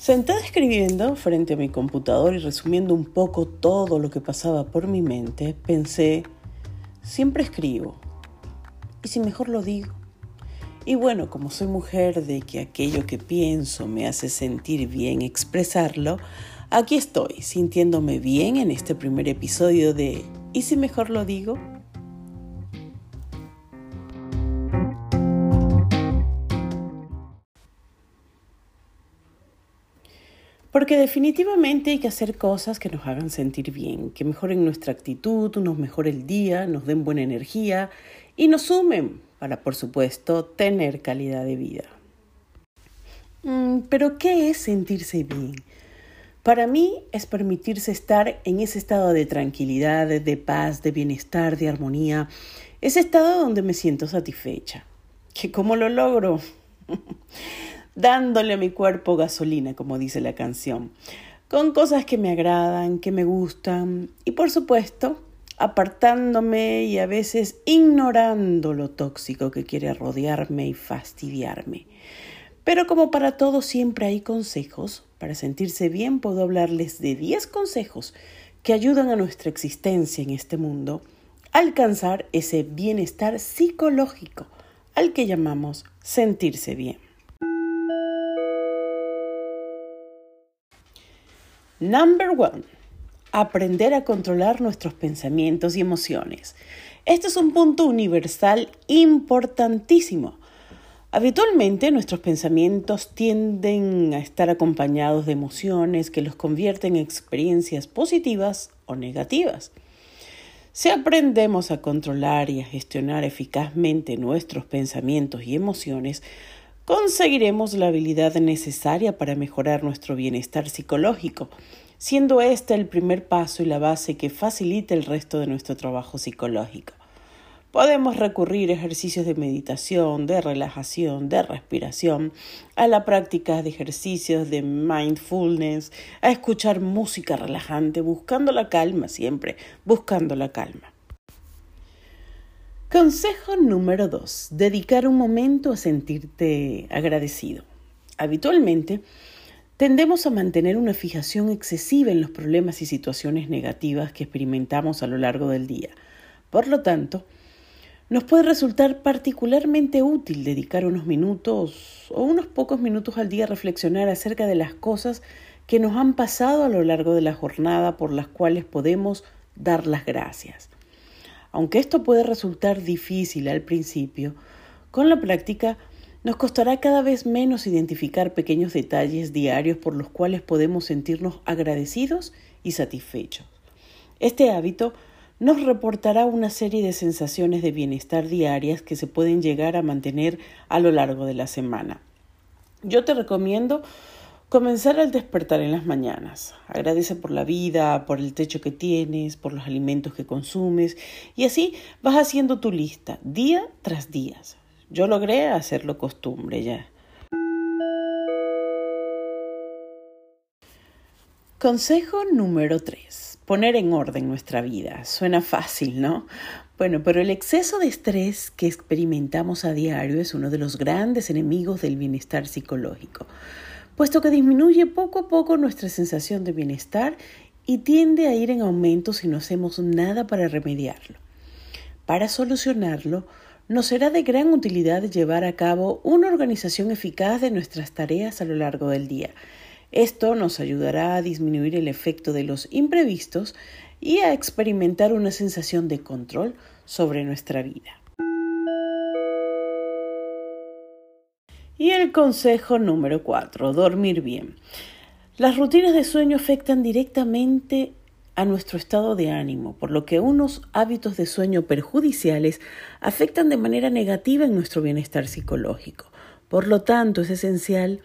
Sentada escribiendo frente a mi computador y resumiendo un poco todo lo que pasaba por mi mente, pensé, siempre escribo. ¿Y si mejor lo digo? Y bueno, como soy mujer de que aquello que pienso me hace sentir bien expresarlo, aquí estoy, sintiéndome bien en este primer episodio de ¿Y si mejor lo digo? Porque definitivamente hay que hacer cosas que nos hagan sentir bien, que mejoren nuestra actitud, nos mejoren el día, nos den buena energía y nos sumen para, por supuesto, tener calidad de vida. Mm, pero, ¿qué es sentirse bien? Para mí es permitirse estar en ese estado de tranquilidad, de paz, de bienestar, de armonía, ese estado donde me siento satisfecha. ¿Que cómo lo logro? dándole a mi cuerpo gasolina, como dice la canción, con cosas que me agradan, que me gustan y por supuesto apartándome y a veces ignorando lo tóxico que quiere rodearme y fastidiarme. Pero como para todo siempre hay consejos, para sentirse bien puedo hablarles de 10 consejos que ayudan a nuestra existencia en este mundo a alcanzar ese bienestar psicológico al que llamamos sentirse bien. Number one. Aprender a controlar nuestros pensamientos y emociones. Este es un punto universal importantísimo. Habitualmente nuestros pensamientos tienden a estar acompañados de emociones que los convierten en experiencias positivas o negativas. Si aprendemos a controlar y a gestionar eficazmente nuestros pensamientos y emociones, conseguiremos la habilidad necesaria para mejorar nuestro bienestar psicológico, siendo este el primer paso y la base que facilita el resto de nuestro trabajo psicológico. Podemos recurrir a ejercicios de meditación, de relajación, de respiración, a la práctica de ejercicios de mindfulness, a escuchar música relajante, buscando la calma siempre, buscando la calma. Consejo número 2. Dedicar un momento a sentirte agradecido. Habitualmente, tendemos a mantener una fijación excesiva en los problemas y situaciones negativas que experimentamos a lo largo del día. Por lo tanto, nos puede resultar particularmente útil dedicar unos minutos o unos pocos minutos al día a reflexionar acerca de las cosas que nos han pasado a lo largo de la jornada por las cuales podemos dar las gracias. Aunque esto puede resultar difícil al principio, con la práctica nos costará cada vez menos identificar pequeños detalles diarios por los cuales podemos sentirnos agradecidos y satisfechos. Este hábito nos reportará una serie de sensaciones de bienestar diarias que se pueden llegar a mantener a lo largo de la semana. Yo te recomiendo Comenzar al despertar en las mañanas. Agradece por la vida, por el techo que tienes, por los alimentos que consumes y así vas haciendo tu lista día tras día. Yo logré hacerlo costumbre ya. Consejo número 3. Poner en orden nuestra vida. Suena fácil, ¿no? Bueno, pero el exceso de estrés que experimentamos a diario es uno de los grandes enemigos del bienestar psicológico puesto que disminuye poco a poco nuestra sensación de bienestar y tiende a ir en aumento si no hacemos nada para remediarlo. Para solucionarlo, nos será de gran utilidad llevar a cabo una organización eficaz de nuestras tareas a lo largo del día. Esto nos ayudará a disminuir el efecto de los imprevistos y a experimentar una sensación de control sobre nuestra vida. Y el consejo número 4, dormir bien. Las rutinas de sueño afectan directamente a nuestro estado de ánimo, por lo que unos hábitos de sueño perjudiciales afectan de manera negativa en nuestro bienestar psicológico. Por lo tanto, es esencial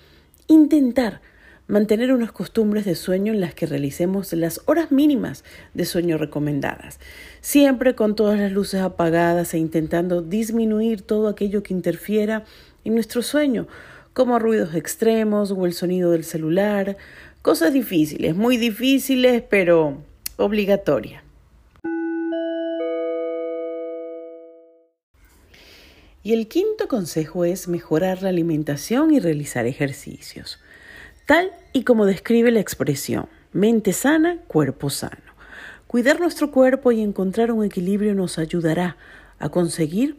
intentar mantener unas costumbres de sueño en las que realicemos las horas mínimas de sueño recomendadas, siempre con todas las luces apagadas e intentando disminuir todo aquello que interfiera en nuestro sueño, como ruidos extremos o el sonido del celular, cosas difíciles, muy difíciles, pero obligatorias. Y el quinto consejo es mejorar la alimentación y realizar ejercicios. tal y como describe la expresión, mente sana, cuerpo sano. Cuidar nuestro cuerpo y encontrar un equilibrio nos ayudará a conseguir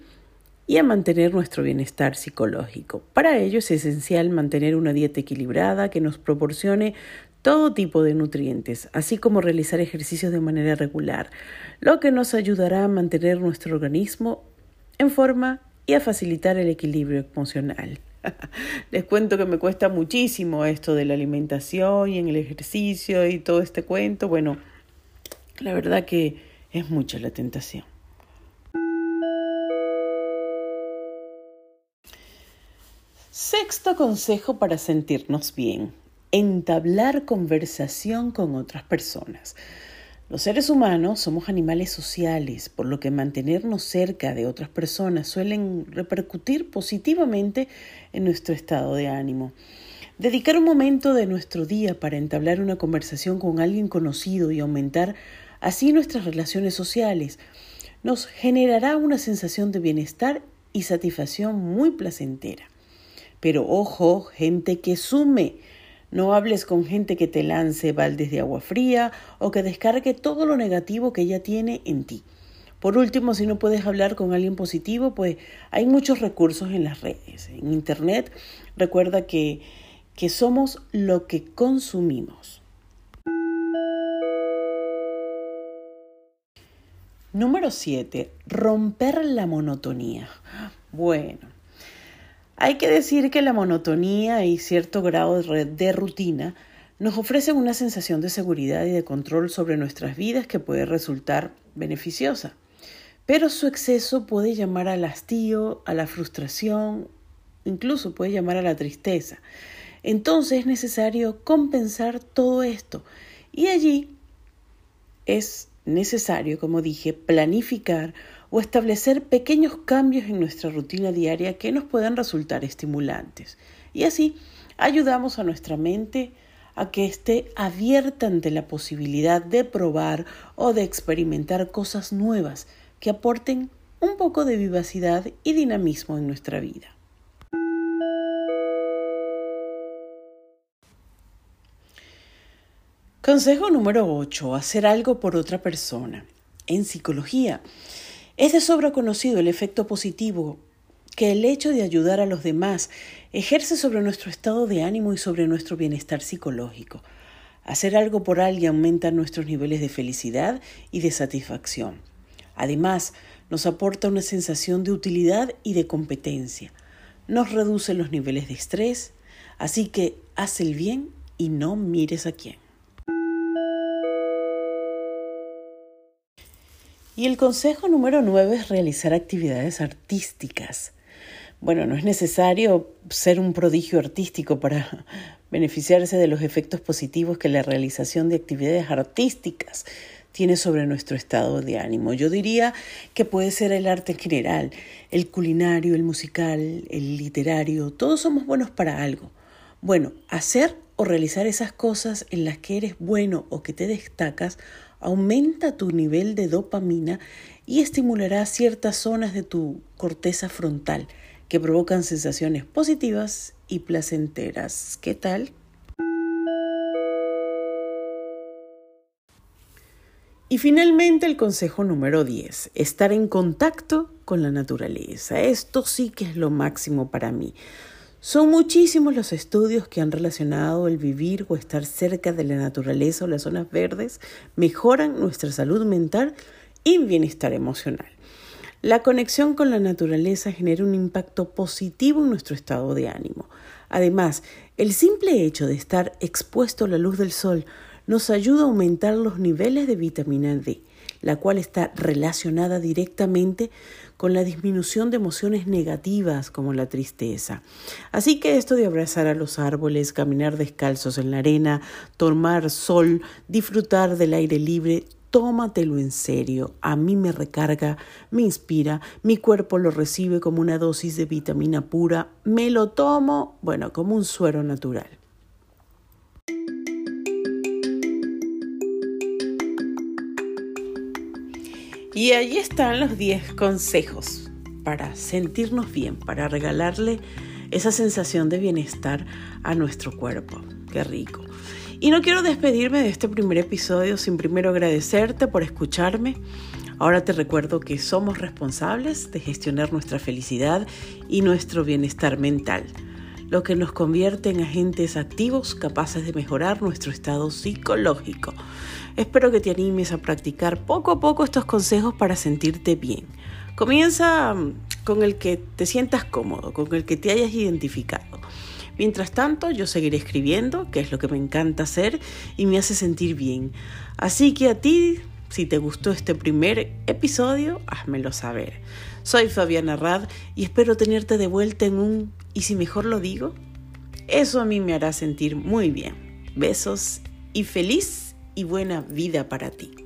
y a mantener nuestro bienestar psicológico. Para ello es esencial mantener una dieta equilibrada que nos proporcione todo tipo de nutrientes, así como realizar ejercicios de manera regular, lo que nos ayudará a mantener nuestro organismo en forma y a facilitar el equilibrio emocional. Les cuento que me cuesta muchísimo esto de la alimentación y en el ejercicio y todo este cuento. Bueno, la verdad que es mucha la tentación. Sexto consejo para sentirnos bien. Entablar conversación con otras personas. Los seres humanos somos animales sociales, por lo que mantenernos cerca de otras personas suelen repercutir positivamente en nuestro estado de ánimo. Dedicar un momento de nuestro día para entablar una conversación con alguien conocido y aumentar así nuestras relaciones sociales nos generará una sensación de bienestar y satisfacción muy placentera. Pero ojo, gente que sume. No hables con gente que te lance baldes de agua fría o que descargue todo lo negativo que ella tiene en ti. Por último, si no puedes hablar con alguien positivo, pues hay muchos recursos en las redes. En Internet, recuerda que, que somos lo que consumimos. Número 7. Romper la monotonía. Bueno, hay que decir que la monotonía y cierto grado de rutina nos ofrecen una sensación de seguridad y de control sobre nuestras vidas que puede resultar beneficiosa. Pero su exceso puede llamar al hastío, a la frustración, incluso puede llamar a la tristeza. Entonces es necesario compensar todo esto. Y allí es necesario, como dije, planificar o establecer pequeños cambios en nuestra rutina diaria que nos puedan resultar estimulantes. Y así ayudamos a nuestra mente a que esté abierta ante la posibilidad de probar o de experimentar cosas nuevas que aporten un poco de vivacidad y dinamismo en nuestra vida. Consejo número 8. Hacer algo por otra persona. En psicología, es de sobra conocido el efecto positivo que el hecho de ayudar a los demás ejerce sobre nuestro estado de ánimo y sobre nuestro bienestar psicológico. Hacer algo por alguien aumenta nuestros niveles de felicidad y de satisfacción. Además, nos aporta una sensación de utilidad y de competencia. Nos reduce los niveles de estrés, así que haz el bien y no mires a quién. Y el consejo número nueve es realizar actividades artísticas. Bueno, no es necesario ser un prodigio artístico para beneficiarse de los efectos positivos que la realización de actividades artísticas tiene sobre nuestro estado de ánimo. Yo diría que puede ser el arte en general, el culinario, el musical, el literario, todos somos buenos para algo. Bueno, hacer o realizar esas cosas en las que eres bueno o que te destacas aumenta tu nivel de dopamina y estimulará ciertas zonas de tu corteza frontal que provocan sensaciones positivas y placenteras. ¿Qué tal? Y finalmente el consejo número 10, estar en contacto con la naturaleza. Esto sí que es lo máximo para mí. Son muchísimos los estudios que han relacionado el vivir o estar cerca de la naturaleza o las zonas verdes mejoran nuestra salud mental y bienestar emocional. La conexión con la naturaleza genera un impacto positivo en nuestro estado de ánimo. Además, el simple hecho de estar expuesto a la luz del sol nos ayuda a aumentar los niveles de vitamina D, la cual está relacionada directamente con la disminución de emociones negativas como la tristeza. Así que esto de abrazar a los árboles, caminar descalzos en la arena, tomar sol, disfrutar del aire libre, tómatelo en serio. A mí me recarga, me inspira, mi cuerpo lo recibe como una dosis de vitamina pura, me lo tomo, bueno, como un suero natural. Y ahí están los 10 consejos para sentirnos bien, para regalarle esa sensación de bienestar a nuestro cuerpo. qué rico. Y no quiero despedirme de este primer episodio sin primero agradecerte por escucharme. Ahora te recuerdo que somos responsables de gestionar nuestra felicidad y nuestro bienestar mental, lo que nos convierte en agentes activos capaces de mejorar nuestro estado psicológico. Espero que te animes a practicar poco a poco estos consejos para sentirte bien. Comienza mm, con el que te sientas cómodo, con el que te hayas identificado. Mientras tanto, yo seguiré escribiendo, que es lo que me encanta hacer y me hace sentir bien. Así que a ti, si te gustó este primer episodio, házmelo saber. Soy Fabiana Rad y espero tenerte de vuelta en un ¿y si mejor lo digo? Eso a mí me hará sentir muy bien. Besos y feliz y buena vida para ti.